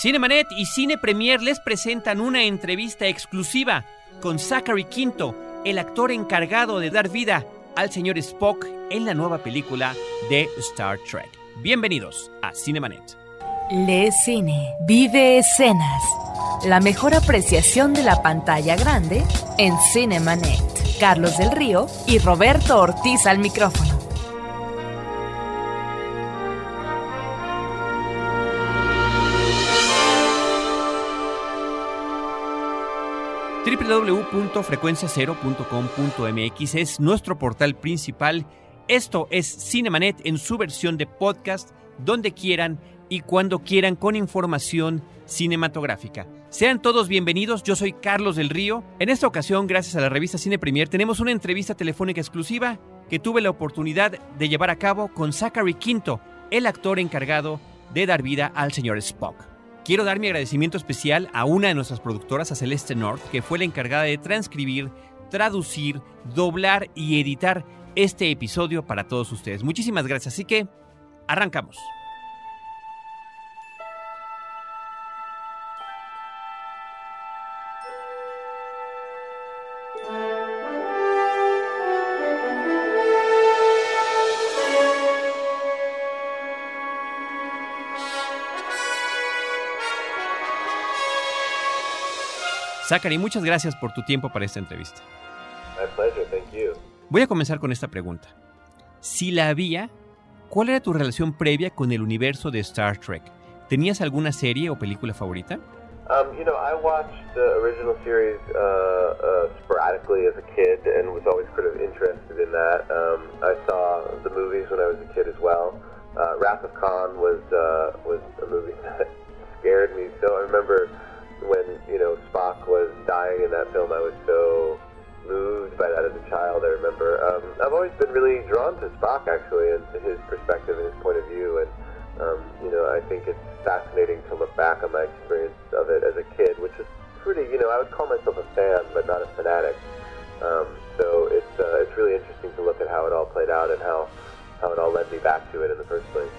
Cinemanet y Cine Premier les presentan una entrevista exclusiva con Zachary Quinto, el actor encargado de dar vida al señor Spock en la nueva película de Star Trek. Bienvenidos a Cinemanet. Lee cine, vive escenas. La mejor apreciación de la pantalla grande en Cinemanet. Carlos del Río y Roberto Ortiz al micrófono. www.frecuenciacero.com.mx es nuestro portal principal. Esto es Cinemanet en su versión de podcast, donde quieran y cuando quieran con información cinematográfica. Sean todos bienvenidos, yo soy Carlos del Río. En esta ocasión, gracias a la revista Cine Premier, tenemos una entrevista telefónica exclusiva que tuve la oportunidad de llevar a cabo con Zachary Quinto, el actor encargado de dar vida al señor Spock. Quiero dar mi agradecimiento especial a una de nuestras productoras, a Celeste North, que fue la encargada de transcribir, traducir, doblar y editar este episodio para todos ustedes. Muchísimas gracias. Así que, arrancamos. Zachary, muchas gracias por tu tiempo para esta entrevista. My pleasure, thank you. Voy a comenzar con esta pregunta. Si la había, ¿cuál era tu relación previa con el universo de Star Trek? ¿Tenías alguna serie o película favorita? Um, you know, I watched the original series uh, uh, sporadically as a kid and was always kind of interested in that. Um, I saw the movies when I was a kid as well. Uh, Wrath of Khan was uh, was to Spock actually, and to his perspective and his point of view, and um, you know, I think it's fascinating to look back on my experience of it as a kid, which is pretty. You know, I would call myself a fan, but not a fanatic. Um, so it's uh, it's really interesting to look at how it all played out and how how it all led me back to it in the first place.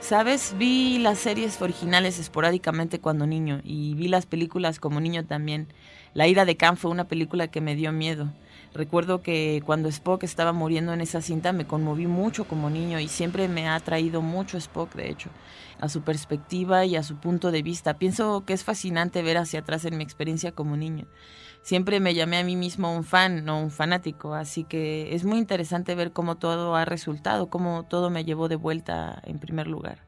Sabes, vi las series originales esporádicamente cuando niño y vi las películas como niño también. La ira de Khan fue una película que me dio miedo. Recuerdo que cuando Spock estaba muriendo en esa cinta me conmoví mucho como niño y siempre me ha atraído mucho Spock, de hecho, a su perspectiva y a su punto de vista. Pienso que es fascinante ver hacia atrás en mi experiencia como niño. Siempre me llamé a mí mismo un fan, no un fanático, así que es muy interesante ver cómo todo ha resultado, cómo todo me llevó de vuelta en primer lugar.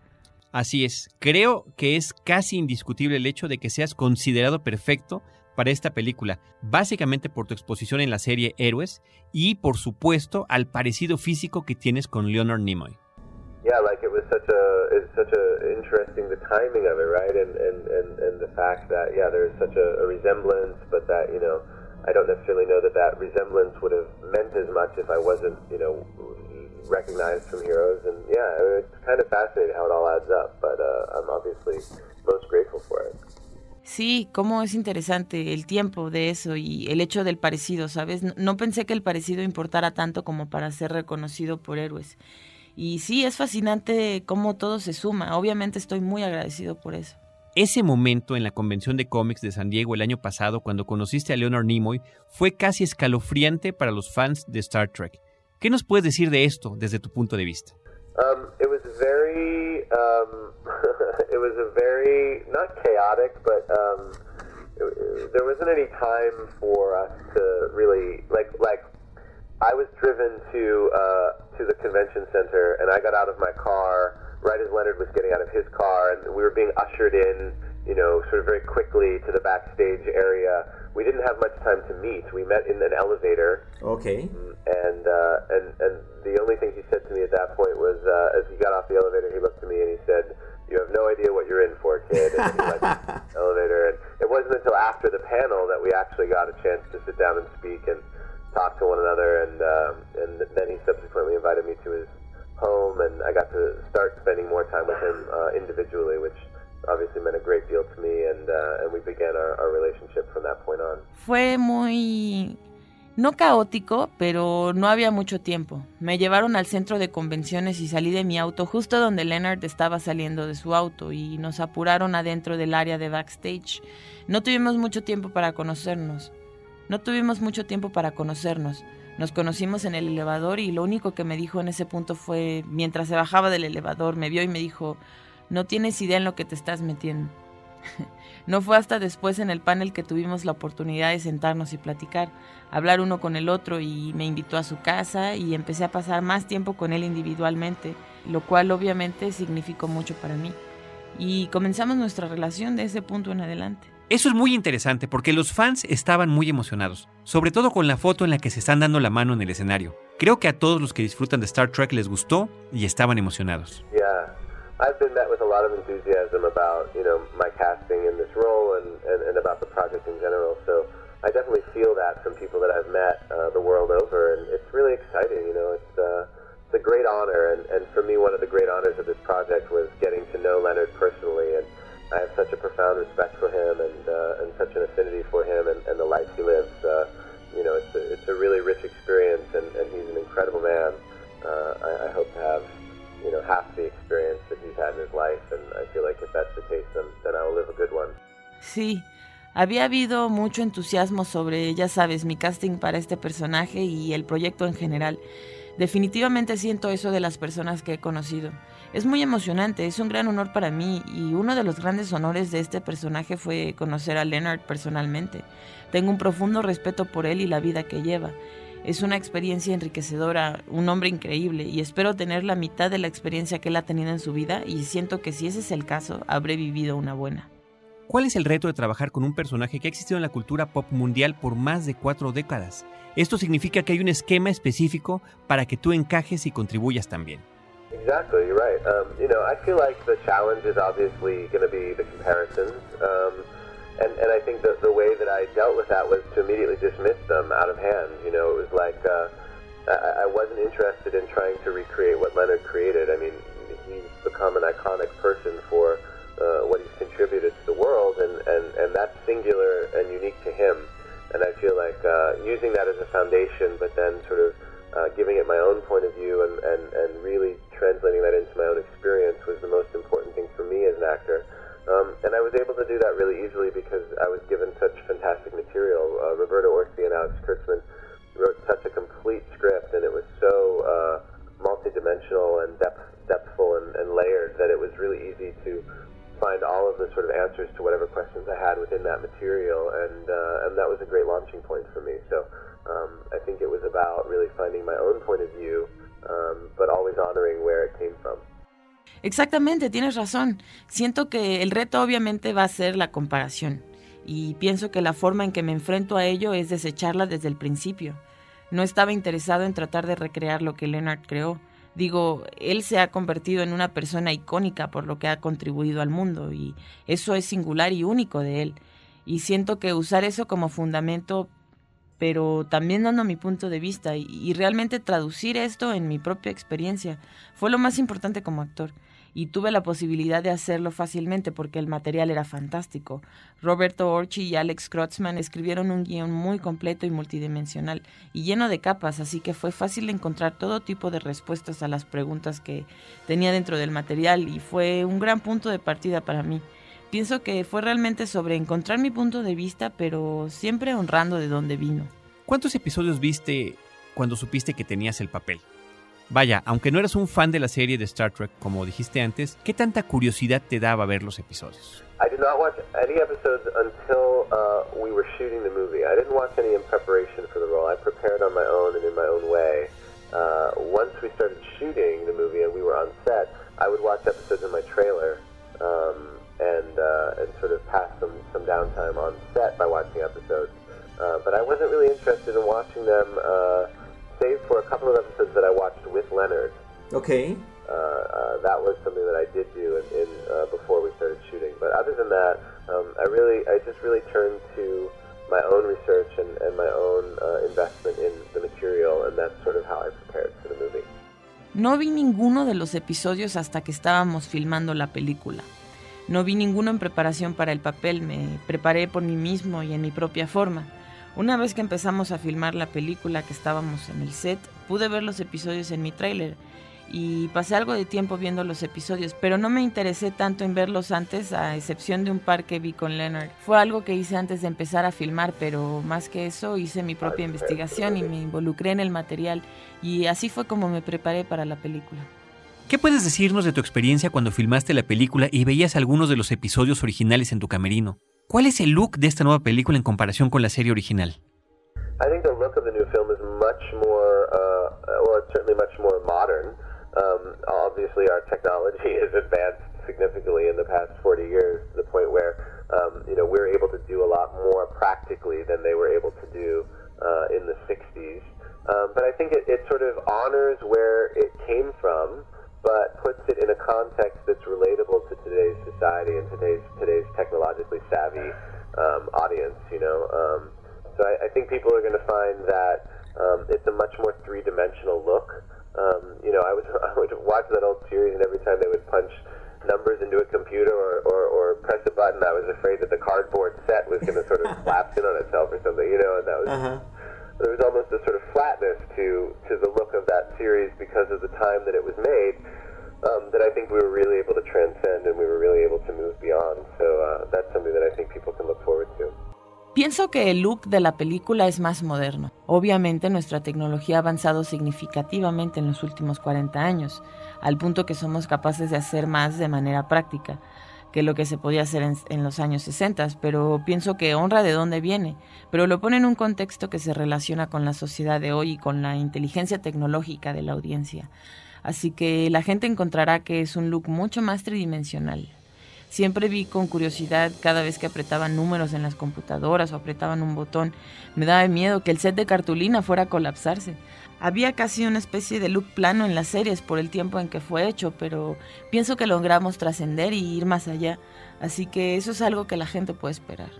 Así es, creo que es casi indiscutible el hecho de que seas considerado perfecto para esta película, básicamente por tu exposición en la serie Héroes y por supuesto al parecido físico que tienes con Leonard Nimoy. yeah, like it was such a it's such a interesting the timing of it, right? And and and, and the fact that yeah, there's such a, a resemblance, but that you know, I don't necessarily know that that resemblance would have meant as much if I wasn't you know recognized from heroes. And yeah, it's kind of fascinating how it all adds up. But uh, I'm obviously most grateful for it. Sí, cómo es interesante el tiempo de eso y el hecho del parecido, ¿sabes? No, no pensé que el parecido importara tanto como para ser reconocido por héroes. Y sí, es fascinante cómo todo se suma. Obviamente estoy muy agradecido por eso. Ese momento en la convención de cómics de San Diego el año pasado, cuando conociste a Leonard Nimoy, fue casi escalofriante para los fans de Star Trek. ¿Qué nos puedes decir de esto desde tu punto de vista? Um, it was very, um, was a very not chaotic, but um, it, there wasn't any time for us to really like like. I was driven to uh, to the convention center, and I got out of my car right as Leonard was getting out of his car, and we were being ushered in, you know, sort of very quickly to the backstage area. We didn't have much time to meet. We met in an elevator, Okay. and uh, and and the only thing he said to me at that point was, uh, as he got off the elevator, he looked at me and he said, "You have no idea what you're in for, kid." And then he left the elevator, and it wasn't until after the panel that we actually got a chance to sit down and speak and talk to one another. And um, and then he subsequently invited me to his home, and I got to start spending more time with him uh, individually, which obviously meant a great deal to me. And uh, and we began our, our relationship from that point on. Fue muy No caótico, pero no había mucho tiempo. Me llevaron al centro de convenciones y salí de mi auto justo donde Leonard estaba saliendo de su auto y nos apuraron adentro del área de backstage. No tuvimos mucho tiempo para conocernos. No tuvimos mucho tiempo para conocernos. Nos conocimos en el elevador y lo único que me dijo en ese punto fue, mientras se bajaba del elevador, me vio y me dijo, no tienes idea en lo que te estás metiendo. no fue hasta después en el panel que tuvimos la oportunidad de sentarnos y platicar, hablar uno con el otro y me invitó a su casa y empecé a pasar más tiempo con él individualmente, lo cual obviamente significó mucho para mí. Y comenzamos nuestra relación de ese punto en adelante. Eso es muy interesante porque los fans estaban muy emocionados, sobre todo con la foto en la que se están dando la mano en el escenario. Creo que a todos los que disfrutan de Star Trek les gustó y estaban emocionados. Yeah, I've been met with a lot of enthusiasm about you know my casting in this role and, and, and about the project in general. So I definitely feel that from people that I've met uh, the world over, and it's really exciting. You know, it's uh, it's a great honor, and, and for me, one of the great honors of this project was getting to know Leonard había habido mucho entusiasmo sobre, ya sabes, mi casting para este personaje y el proyecto en general. Definitivamente siento eso de las personas que he conocido. Es muy emocionante, es un gran honor para mí y uno de los grandes honores de este personaje fue conocer a Leonard personalmente. Tengo un profundo respeto por él y la vida que lleva. Es una experiencia enriquecedora, un hombre increíble y espero tener la mitad de la experiencia que él ha tenido en su vida y siento que si ese es el caso, habré vivido una buena. ¿Cuál es el reto de trabajar con un personaje que ha existido en la cultura pop mundial por más de cuatro décadas? Esto significa que hay un esquema específico para que tú encajes y contribuyas también. Exactly, you're right. Um, you know, I feel like the challenge is obviously going to be the comparisons. Um, and, and I think that the way that I dealt with that was to immediately dismiss them out of hand. You know, it was like uh, I, I wasn't interested in trying to recreate what Leonard created. I mean, he's become an iconic person for uh, what he's contributed to the world, and, and, and that's singular and unique to him. And I feel like uh, using that as a foundation, but then sort of uh, giving it my own point of view and, and, and really translating that into my own experience was the most important thing for me as an actor. Um, and I was able to do that really easily because I was given such fantastic material. Uh, Roberto Orci and Alex Kurtzman wrote such a complete script, and it was so uh, multidimensional and depth, depthful and, and layered that it was really easy to find all of the sort of answers to whatever questions I had within that material, and uh, and that was a great launching point for me. So um, I think it was about really finding my own point of view, um, but always honoring where it came from. Exactamente, tienes razón. Siento que el reto obviamente va a ser la comparación y pienso que la forma en que me enfrento a ello es desecharla desde el principio. No estaba interesado en tratar de recrear lo que Leonard creó. Digo, él se ha convertido en una persona icónica por lo que ha contribuido al mundo y eso es singular y único de él. Y siento que usar eso como fundamento pero también dando mi punto de vista y, realmente traducir esto en mi propia experiencia fue lo más importante como actor. Y tuve la posibilidad de hacerlo fácilmente porque el material era fantástico. Roberto Orchi y Alex Krotzman escribieron un guion muy completo y multidimensional y lleno de capas, así que fue fácil encontrar todo tipo de respuestas a las preguntas que tenía dentro del material y fue un gran punto de partida para mí pienso que fue realmente sobre encontrar mi punto de vista, pero siempre honrando de dónde vino. ¿Cuántos episodios viste cuando supiste que tenías el papel? Vaya, aunque no eras un fan de la serie de Star Trek, como dijiste antes, ¿qué tanta curiosidad te daba ver los episodios? I did not watch any episodes until uh, we were shooting the movie. I didn't watch any in preparation for the role. I prepared on my own and in my own way. Uh, once we started shooting the movie and we were on set, I would watch episodes in my trailer. Um, and uh, and sort of pass some some downtime on set by watching episodes. Uh, but I wasn't really interested in watching them, save for a couple of episodes that I watched with Leonard. Okay. Uh, uh, that was something that I did do in, in uh, before we started shooting. But other than that, um, I really, I just really turned to my own research and, and my own uh, investment in the material, and that's sort of how I prepared for the movie. No vi ninguno de los episodios hasta que estábamos filmando la película. No vi ninguno en preparación para el papel, me preparé por mí mismo y en mi propia forma. Una vez que empezamos a filmar la película que estábamos en el set, pude ver los episodios en mi tráiler y pasé algo de tiempo viendo los episodios, pero no me interesé tanto en verlos antes, a excepción de un par que vi con Leonard. Fue algo que hice antes de empezar a filmar, pero más que eso hice mi propia investigación y me involucré en el material y así fue como me preparé para la película. ¿Qué puedes decirnos de tu experiencia cuando filmaste la película y veías algunos de los episodios originales en tu camerino? ¿Cuál es el look de esta nueva película en comparación con la serie original? I think the look of the new film is much more, uh, well, it's certainly much more modern. Um, obviously, our technology has advanced significantly in the past 40 years to the point where um, you know we're able to do a lot more practically than they were able to do uh, in the 60s. Um, but I think it, it sort of honors where it came from, but puts it in a context that's relatable to today's society and today's today's technologically savvy um, audience. You know, um, so I, I think people are going to find that um, it's a much more three-dimensional look. Um, you know, I would I would watch that old series, and every time they would punch numbers into a computer or, or, or press a button, I was afraid that the cardboard set was going to sort of collapse in on itself or something. You know, and that was. Uh-huh. There was almost a sort of flatness to, the look of that series because of the time that it was made um, that I think we were really able to transcend and we were really able to move beyond. So uh, that's something that I think people can look forward to. Pienso que el look de la película es más moderno. Obviamente nuestra tecnología ha avanzado significativamente en los últimos 40 años, al punto que somos capaces de hacer más de manera práctica que lo que se podía hacer en, los años 60, pero pienso que honra de dónde viene, pero lo pone en un contexto que se relaciona con la sociedad de hoy y con la inteligencia tecnológica de la audiencia. Así que la gente encontrará que es un look mucho más tridimensional, Siempre vi con curiosidad cada vez que apretaban números en las computadoras o apretaban un botón. Me daba miedo que el set de cartulina fuera a colapsarse. Había casi una especie de look plano en las series por el tiempo en que fue hecho, pero pienso que logramos trascender y ir más allá. Así que eso es algo que la gente puede esperar.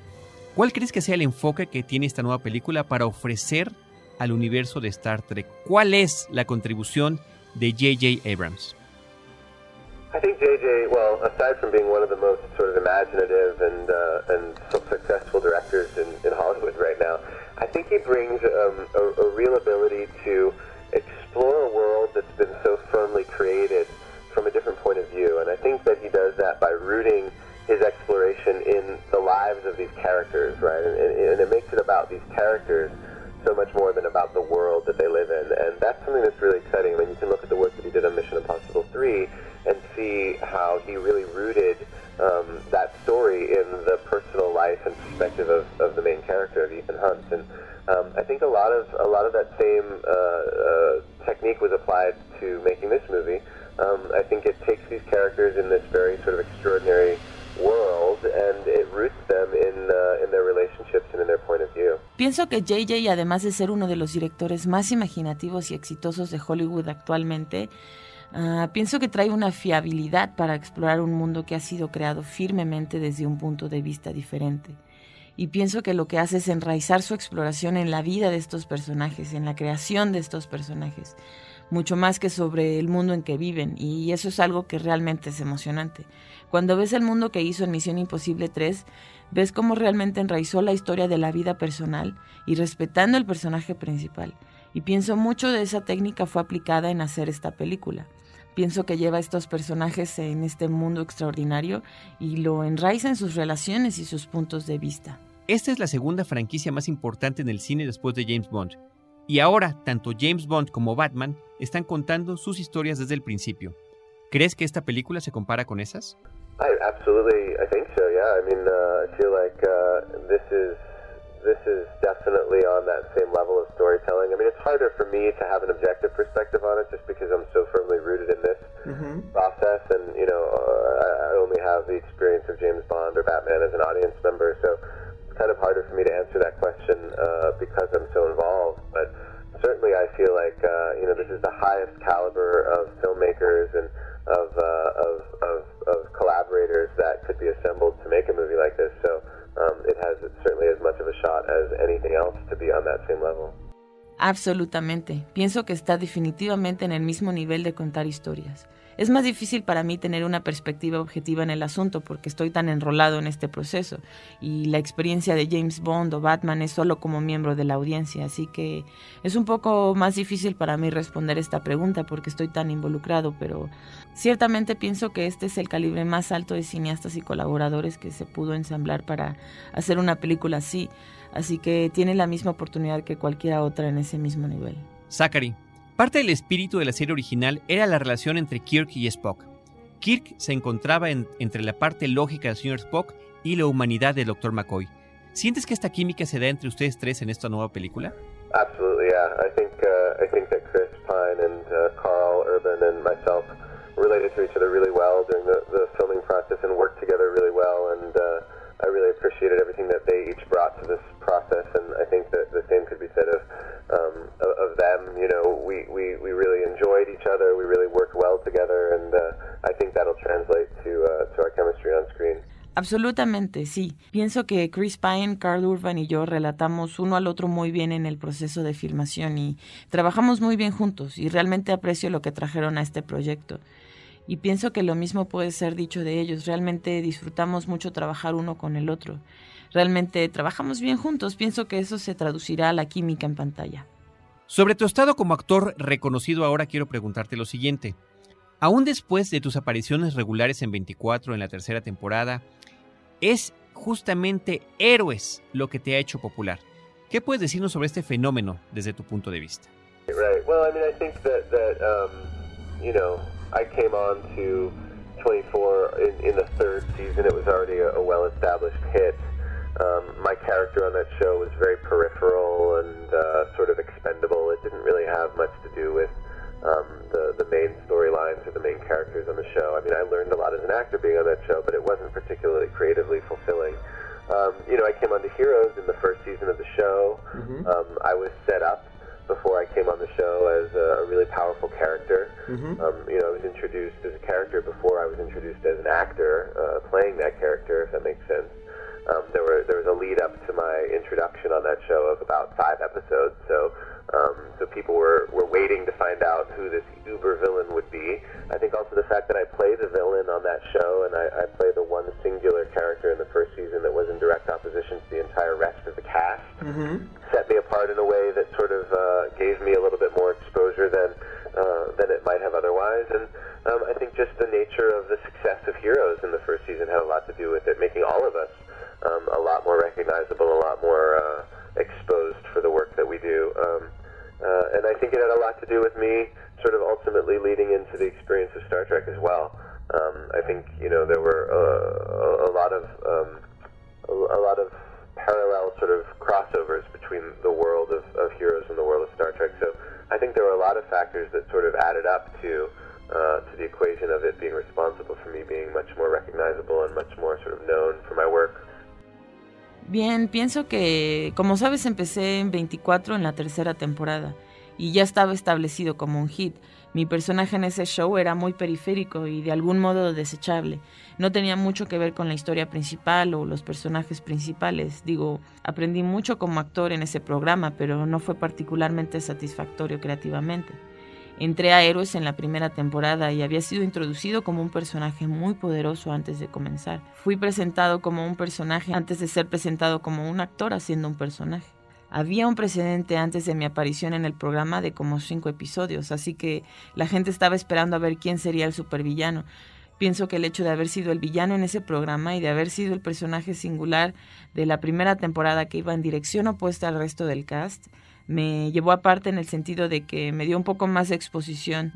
¿Cuál crees que sea el enfoque que tiene esta nueva película para ofrecer al universo de Star Trek? ¿Cuál es la contribución de J.J. Abrams? I think JJ, well, aside from being one of the most sort of imaginative and uh, and successful directors in, in Hollywood right now, I think he brings um, a, a real ability to explore a world that's been so firmly created from a different point of view. And I think that he does that by rooting his exploration in the lives of these characters, right? And, and, it makes it about these characters so much more than about the world that they live in. And that's something that's really exciting. I mean, you can look at the work that he did on Mission Impossible 3 and see how he really rooted um, that story in the personal life and perspective of, of the main character of Ethan Hunt. And um, I think a lot of a lot of that same uh, uh, technique was applied to making this movie. Um, I think it takes these characters in this very sort of extraordinary world and it roots them in, uh, in their relationships and in their point of view. Pienso que JJ, además de ser uno de los directores más imaginativos y exitosos de Hollywood actualmente, Uh, pienso que trae una fiabilidad para explorar un mundo que ha sido creado firmemente desde un punto de vista diferente. Y pienso que lo que hace es enraizar su exploración en la vida de estos personajes, en la creación de estos personajes, mucho más que sobre el mundo en que viven. Y eso es algo que realmente es emocionante. Cuando ves el mundo que hizo en Misión Imposible 3, ves cómo realmente enraizó la historia de la vida personal y respetando el personaje principal. Y pienso mucho de esa técnica fue aplicada en hacer esta película. Pienso que lleva a estos personajes en este mundo extraordinario y lo enraiza en sus relaciones y sus puntos de vista. Esta es la segunda franquicia más importante en el cine después de James Bond. Y ahora, tanto James Bond como Batman están contando sus historias desde el principio. ¿Crees que esta película se compara con esas? I absolutely, I think so. Yeah, I mean, uh, I feel like uh, this is this is definitely on that same level of storytelling. I mean, it's harder for me to have an objective perspective on it just because I'm so firmly rooted in this mm-hmm. process, and you know, uh, I only have the experience of James Bond or Batman as an audience member, so it's kind of harder for me to answer that question uh, because I'm so involved. But certainly, I feel like uh, you know this is the highest caliber of filmmakers and of, uh, of, of, of collaborators that could be assembled to make a movie like this. So um, it has certainly as much of a shot as anything else to be on that same level. Absolutamente. Pienso que está definitivamente en el mismo nivel de contar historias. Es más difícil para mí tener una perspectiva objetiva en el asunto porque estoy tan enrolado en este proceso y la experiencia de James Bond o Batman es solo como miembro de la audiencia, así que es un poco más difícil para mí responder esta pregunta porque estoy tan involucrado, pero ciertamente pienso que este es el calibre más alto de cineastas y colaboradores que se pudo ensamblar para hacer una película así, así que tiene la misma oportunidad que cualquiera otra en ese mismo nivel. Zachary, Parte del espíritu de la serie original era la relación entre Kirk y Spock. Kirk se encontraba entre la parte lógica del señor Spock y la humanidad del Dr. McCoy. ¿Sientes que esta química se da entre ustedes tres en esta nueva película? Absolutely, yeah. I think uh, I think that Chris Pine and uh, Carl Urban and myself related to each other really well during the, the filming process and worked together really well. And uh, I really appreciated everything that they each brought to this process, and I think that the same could be said of um, of them. You know, we, we, we really enjoyed each other, we really worked well together, and uh, I think that'll translate to uh, to our chemistry on screen. Absolutamente, sí. Pienso que Chris Pine, Carl Urban y yo relatamos uno al otro muy bien en el proceso de filmación y trabajamos muy bien juntos y realmente aprecio lo que trajeron a este proyecto y pienso que lo mismo puede ser dicho de ellos. Realmente disfrutamos mucho trabajar uno con el otro. Realmente trabajamos bien juntos. Pienso que eso se traducirá a la química en pantalla. Sobre tu estado como actor reconocido ahora quiero preguntarte lo siguiente. Aún después de tus apariciones regulares en 24 en la tercera temporada, es justamente Héroes lo que te ha hecho popular. ¿Qué puedes decirnos sobre este fenómeno desde tu punto de vista? Right. Well, I mean, I think that, that um, you know, I came on to 24 in, in the third season. It was already a, a well-established hit. Um, my character on that show was very peripheral and uh, sort of expendable. It didn't really have much to do with um, the the main storylines or the main characters on the show. I mean, I learned a lot as an actor being on that show, but it wasn't particularly creatively fulfilling. Um, you know, I came on to Heroes in the first season of the show. Mm-hmm. Um, I was set up before I came on the show as a, really powerful character. Mm-hmm. Um, you know, I was introduced as a character before I was introduced as an actor uh, playing that character, if that makes sense. Um, there were there was a lead up to my introduction on that show of about five episodes, so um, so people were, were waiting to find out who this uber villain would be. I think also the fact that I play the villain on that show and I, I play the one singular character in the first season that was in direct opposition to the entire rest of the cast mm-hmm. set me apart in a way that sort of uh, gave me a little bit more exposure than uh, than it might have otherwise. And um, I think just the nature of the success of Heroes in the first season had a lot to do with it, making all of us um, a lot more recognizable, a lot more uh, exposed for the work that we do. Um, uh, and I think it had a lot to do with me sort of ultimately leading into the experience of Star Trek as well. Um, I think you know there were uh, a, lot of um, a, a lot of parallel sort of crossovers between the world of, of Heroes and the world of Star Trek. So I think there were a lot of factors that sort of added up to uh, to the equation of it being responsible for me being much more recognizable and much more sort of known for my work. Bien, pienso que, como sabes, empecé en 24 en la tercera temporada y ya estaba establecido como un hit. Mi personaje en ese show era muy periférico y de algún modo desechable. No tenía mucho que ver con la historia principal o los personajes principales. Digo, aprendí mucho como actor en ese programa, pero no fue particularmente satisfactorio creativamente. Entré a Héroes en la primera temporada y había sido introducido como un personaje muy poderoso antes de comenzar. Fui presentado como un personaje antes de ser presentado como un actor haciendo un personaje. Había un precedente antes de mi aparición en el programa de como cinco episodios, así que la gente estaba esperando a ver quién sería el supervillano. Pienso que el hecho de haber sido el villano en ese programa y de haber sido el personaje singular de la primera temporada que iba en dirección opuesta al resto del cast me llevó aparte en el sentido de que me dio un poco más de exposición.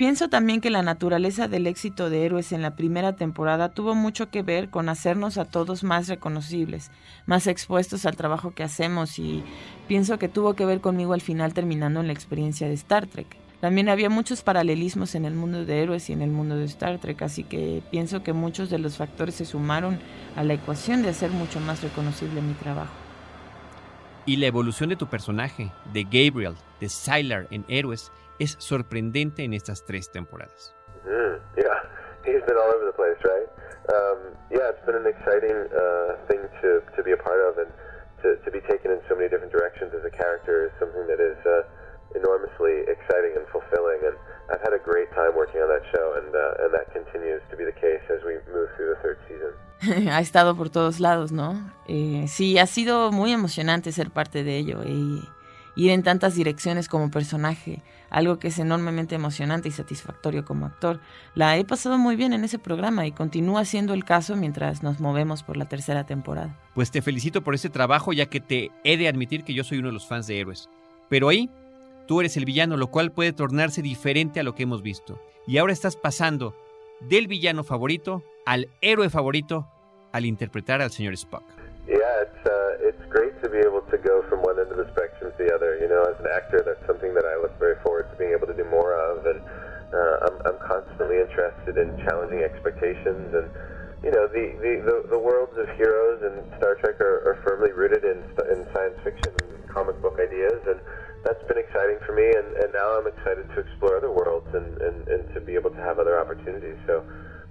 Pienso también que la naturaleza del éxito de Héroes en la primera temporada tuvo mucho que ver con hacernos a todos más reconocibles, más expuestos al trabajo que hacemos y pienso que tuvo que ver conmigo al final terminando en la experiencia de Star Trek. También había muchos paralelismos en el mundo de Héroes y en el mundo de Star Trek, así que pienso que muchos de los factores se sumaron a la ecuación de hacer mucho más reconocible mi trabajo. Y la evolución de tu personaje, de Gabriel, de Sylar en Héroes, es sorprendente en estas tres temporadas. Mm, yeah, he's been all over the place, right? Um, yeah, it's been an exciting uh, thing to, be a part of and to be taken in so many different directions as a character is something that is uh, enormously exciting and fulfilling. And I've had a great time working on that show, and uh, and that continues to be the case as we move through the third season. ha estado por todos lados, ¿no? Eh, sí, ha sido muy emocionante ser parte de ello y ir en tantas direcciones como personaje, algo que es enormemente emocionante y satisfactorio como actor. La he pasado muy bien en ese programa y continúa siendo el caso mientras nos movemos por la tercera temporada. Pues te felicito por ese trabajo ya que te he de admitir que yo soy uno de los fans de héroes. Pero ahí tú eres el villano, lo cual puede tornarse diferente a lo que hemos visto. Y ahora estás pasando del villano favorito al héroe favorito al interpretar al señor Spock. Yeah, it's uh, it's great to be able to go from one end of the spectrum to the other. You know, as an actor, that's something that I look very forward to being able to do more of, and uh, I'm I'm constantly interested in challenging expectations and. You know the, the, the, worlds of heroes and Star Trek are, are firmly rooted in, in science fiction and comic book ideas, and that's been exciting for me. And, and now I'm excited to explore other worlds and, and, and to be able to have other opportunities. So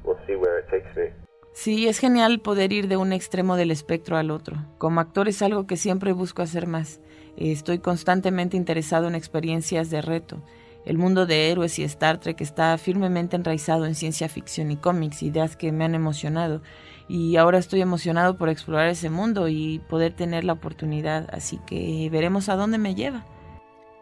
we'll see where it takes me. Sí, es genial poder ir de un extremo del espectro al otro. Como actor es algo que siempre busco hacer más. Estoy constantemente interesado en experiencias de reto. El mundo de héroes y Star Trek está firmemente enraizado en ciencia ficción y cómics, ideas que me han emocionado. Y ahora estoy emocionado por explorar ese mundo y poder tener la oportunidad, así que veremos a dónde me lleva.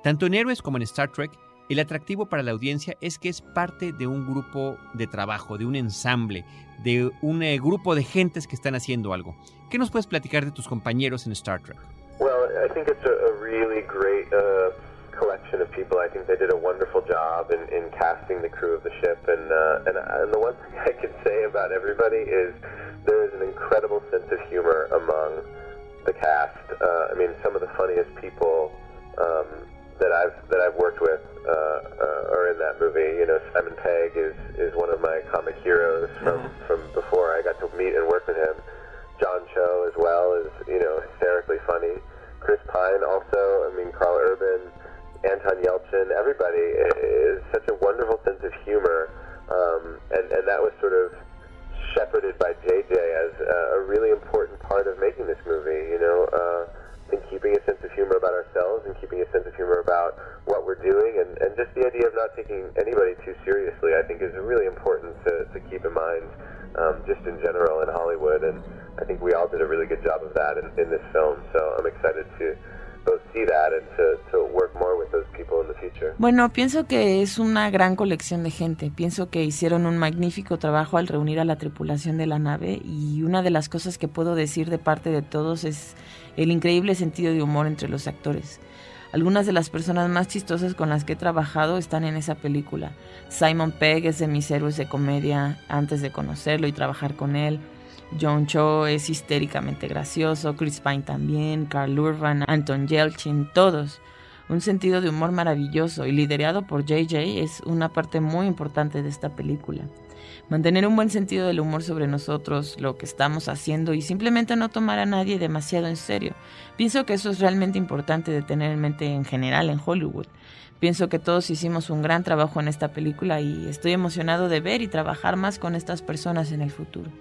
Tanto en Héroes como en Star Trek, el atractivo para la audiencia es que es parte de un grupo de trabajo, de un ensamble, de un eh, grupo de gentes que están haciendo algo. ¿Qué nos puedes platicar de tus compañeros en Star Trek? Well, I think it's a, a really great uh, collection of people. I think they did a wonderful job in, in casting the crew of the ship. And, uh, and, and the one thing I can say about everybody is there is an incredible sense of humor among the cast. Uh, I mean, some of the funniest people um, that I've that I've worked with uh, uh, are in that movie. You know, Simon Pegg is is one of my Bueno, pienso que es una gran colección de gente. Pienso que hicieron un magnífico trabajo al reunir a la tripulación de la nave y una de las cosas que puedo decir de parte de todos es el increíble sentido de humor entre los actores. Algunas de las personas más chistosas con las que he trabajado están en esa película. Simon Pegg es de mis héroes de comedia antes de conocerlo y trabajar con él. John Cho es histéricamente gracioso, Chris Pine también, Carl Urban, Anton Yelchin, todos. Un sentido de humor maravilloso y liderado por JJ es una parte muy importante de esta película. Mantener un buen sentido del humor sobre nosotros, lo que estamos haciendo y simplemente no tomar a nadie demasiado en serio. Pienso que eso es realmente importante de tener en mente en general en Hollywood. Pienso que todos hicimos un gran trabajo en esta película y estoy emocionado de ver y trabajar más con estas personas en el futuro.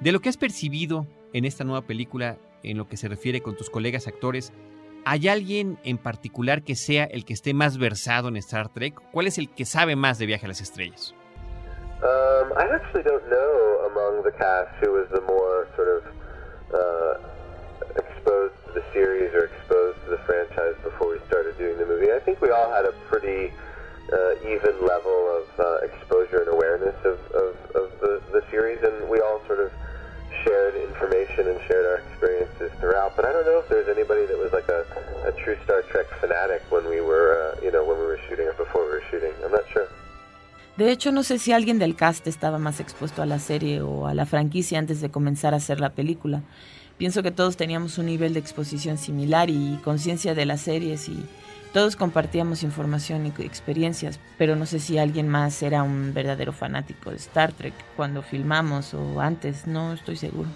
De lo que has percibido en esta nueva película, en lo que se refiere con tus colegas actores, ¿hay alguien en particular que sea el que esté más versado en Star Trek? ¿Cuál es el que sabe más de Viaje a las Estrellas? Um, I actually don't know among the cast who was the more sort of uh, exposed to the series or exposed to the franchise before we started doing the movie. I think we all had a pretty uh, even level of De hecho, no sé si alguien del cast estaba más expuesto a la serie o a la franquicia antes de comenzar a hacer la película. Pienso que todos teníamos un nivel de exposición similar y conciencia de las series y todos compartíamos información y experiencias, pero no sé si alguien más era un verdadero fanático de Star Trek cuando filmamos o antes, no estoy seguro.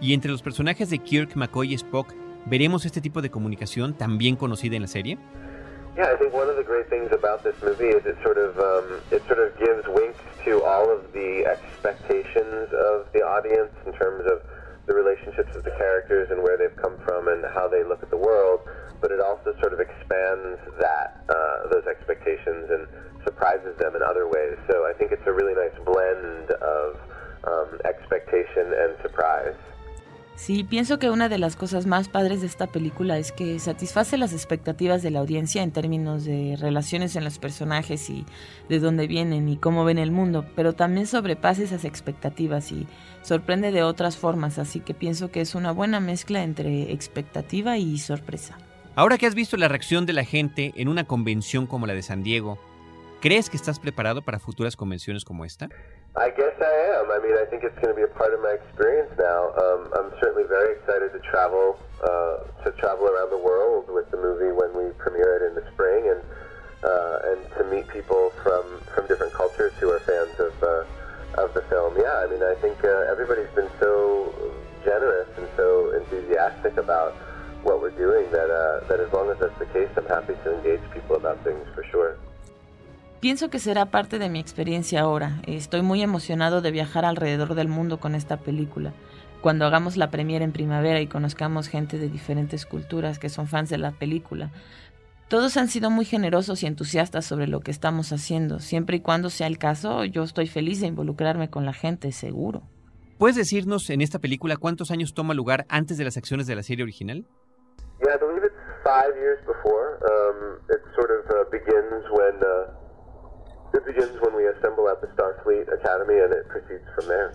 Y entre los personajes de Kirk, McCoy y Spock, ¿veremos este tipo de comunicación también conocida en la serie? Yeah, I think one of the great things about this movie is it sort of um, it sort of gives winks to all of the expectations of the audience in terms of the relationships of the characters and where they've come from and how they look at the world. but it also sort of expands that uh, those expectations and surprises them in other ways. So I think it's a really nice blend of um, expectation and surprise. Sí, pienso que una de las cosas más padres de esta película es que satisface las expectativas de la audiencia en términos de relaciones en los personajes y de dónde vienen y cómo ven el mundo, pero también sobrepasa esas expectativas y sorprende de otras formas, así que pienso que es una buena mezcla entre expectativa y sorpresa. Ahora que has visto la reacción de la gente en una convención como la de San Diego, ¿crees que estás preparado para futuras convenciones como esta? I guess I am. I mean, I think it's going to be a part of my experience now. Um, I'm certainly very excited to travel uh, to travel around the world with the movie when we premiere it in the spring, and uh, and to meet people from from different cultures who are fans of uh, of the film. Yeah, I mean, I think uh, everybody's been so generous and so enthusiastic about what we're doing that uh, that as long as that's the case, I'm happy to engage people about things for sure. Pienso que será parte de mi experiencia ahora. Estoy muy emocionado de viajar alrededor del mundo con esta película. Cuando hagamos la premiere en primavera y conozcamos gente de diferentes culturas que son fans de la película. Todos han sido muy generosos y entusiastas sobre lo que estamos haciendo. Siempre y cuando sea el caso, yo estoy feliz de involucrarme con la gente, seguro. ¿Puedes decirnos en esta película cuántos años toma lugar antes de las acciones de la serie original? Yeah, I believe it's five years before. Um, it sort of uh, begins when uh,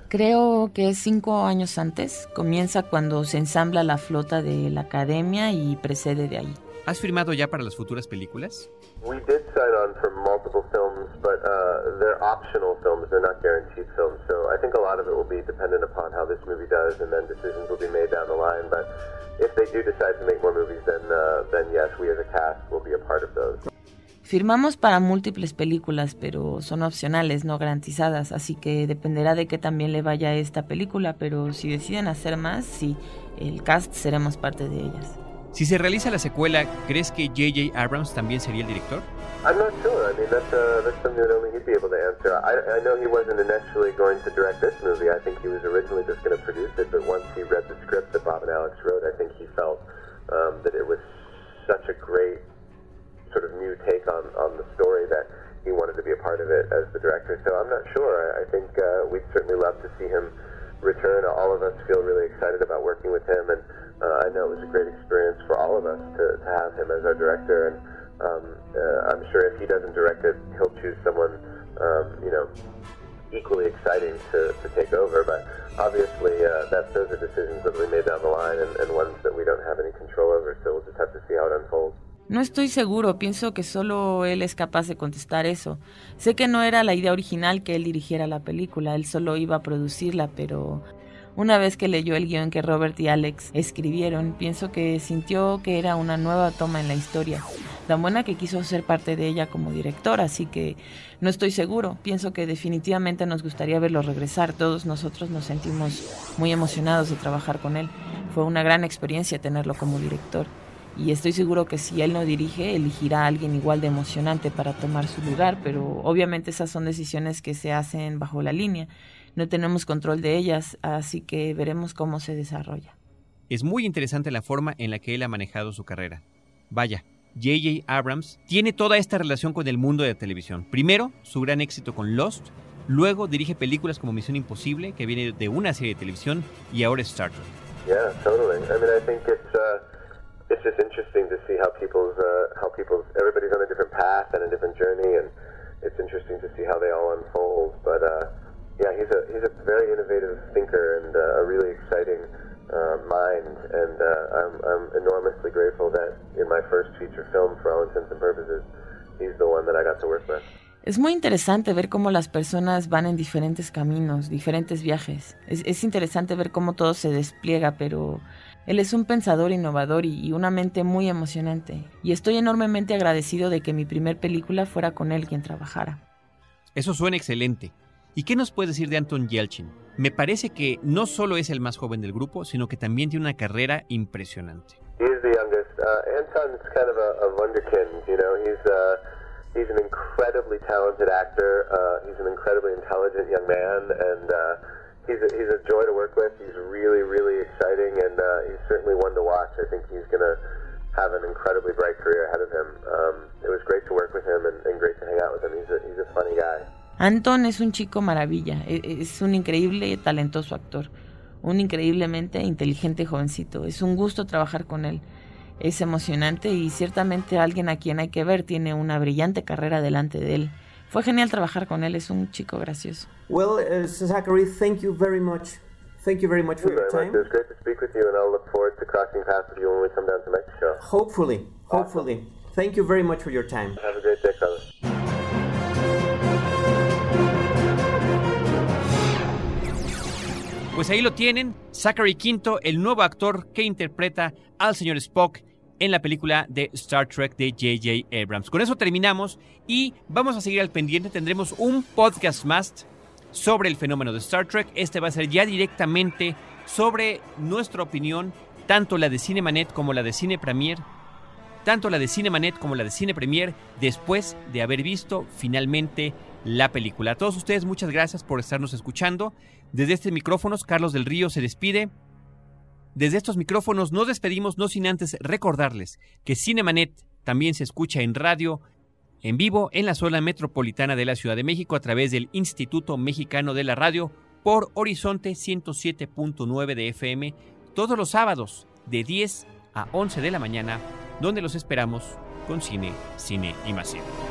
Creo que es cinco años antes. Comienza cuando se ensambla la flota de la academia y precede de ahí. ¿Has firmado ya para las futuras películas? Firmamos para múltiples películas, pero son opcionales, no garantizadas, así que dependerá de que también le vaya a esta película, pero si deciden hacer más, sí, el cast seremos parte de ellas. Si se realiza la secuela, ¿crees que J.J. Abrams también sería el director? I'm not sure. I mean, that's, uh, that's something that only he'd be able to answer. I, I know he wasn't initially going to direct this movie. I think he was originally just going to produce it, but once he read the script that Bob and Alex wrote, I think he felt um, that it was such a great sort of new take on, on the story that he wanted to be a part of it as the director. So I'm not sure. I, think uh, we'd certainly love to see him return. All of us feel really excited about working with him, and uh, I know it was a great experience for all of us to, to have him as our director. And um, uh, I'm sure if he doesn't direct it, he'll choose someone, um, you know, equally exciting to, to take over. But obviously, uh, that those are decisions that we made down the line, and, and ones that we don't have any control over. So we'll just have to see how it unfolds. No estoy seguro, pienso que solo él es capaz de contestar eso. Sé que no era la idea original que él dirigiera la película, él solo iba a producirla, pero una vez que leyó el guion que Robert y Alex escribieron, pienso que sintió que era una nueva toma en la historia, tan buena que quiso ser parte de ella como director, así que no estoy seguro, pienso que definitivamente nos gustaría verlo regresar, todos nosotros nos sentimos muy emocionados de trabajar con él, fue una gran experiencia tenerlo como director y estoy seguro que si él no dirige, elegirá a alguien igual de emocionante para tomar su lugar, pero obviamente esas son decisiones que se hacen bajo la línea. No tenemos control de ellas, así que veremos cómo se desarrolla. Es muy interesante la forma en la que él ha manejado su carrera. Vaya, J.J. Abrams tiene toda esta relación con el mundo de la televisión. Primero, su gran éxito con Lost, luego dirige películas como Misión Imposible, que viene de una serie de televisión, y ahora Star Trek. Yeah, totally. I mean, I think it's, uh... it's just interesting to see how people's uh, how people's everybody's on a different path and a different journey, and it's interesting to see how they all unfold. But uh, yeah, he's a he's a very innovative thinker and uh, a really exciting uh, mind, and uh, I'm I'm enormously grateful that in my first feature film, for all intents and purposes, he's the one that I got to work with. Es muy interesante ver cómo las personas van en diferentes caminos, diferentes viajes. Es, es interesante ver cómo todo se despliega, pero él es un pensador innovador y una mente muy emocionante, y estoy enormemente agradecido de que mi primer película fuera con él quien trabajara. Eso suena excelente. ¿Y qué nos puedes decir de Anton Yelchin? Me parece que no solo es el más joven del grupo, sino que también tiene una carrera impresionante. He's the youngest. Uh, Anton's kind of a, a wonderkind, you know. He's uh, he's an incredibly talented actor. Uh, he's an incredibly intelligent young man, and uh, he's a, he's a joy to work with. He's really, really exciting, and uh, he's certainly one to watch. I think he's going to have an incredibly bright career ahead of him. Um, it was great to work with him and, and great to hang out with him. He's a, he's a funny guy. Anton es un chico maravilla, e, e, es un increíble y talentoso actor, un increíblemente inteligente jovencito. Es un gusto trabajar con él. Es emocionante y ciertamente alguien a quien hay que ver tiene una brillante carrera delante de él. Fue genial trabajar con él, es un chico gracioso. Well, uh, Zachary, thank you very much. Thank you very much for your time. It was great to speak with you, and I'll look forward to crossing paths with you when we come down to Mexico. Hopefully, hopefully. Thank you very much for your time. Have a great day, fellas. Pues ahí lo tienen, Zachary Quinto, el nuevo actor que interpreta al señor Spock en la película de Star Trek de J.J. Abrams. Con eso terminamos y vamos a seguir al pendiente. Tendremos un podcast más sobre el fenómeno de Star Trek. Este va a ser ya directamente sobre nuestra opinión, tanto la de Cinemanet como la de Cine Premier, tanto la de Cinemanet como la de Cine Premier, después de haber visto finalmente la película. A todos ustedes, muchas gracias por estarnos escuchando. Desde este micrófonos, Carlos del Río se despide. Desde estos micrófonos nos despedimos, no sin antes recordarles que Cinemanet también se escucha en radio, en vivo en la zona metropolitana de la Ciudad de México a través del Instituto Mexicano de la Radio por Horizonte 107.9 de FM todos los sábados de 10 a 11 de la mañana, donde los esperamos con cine, cine y más cine.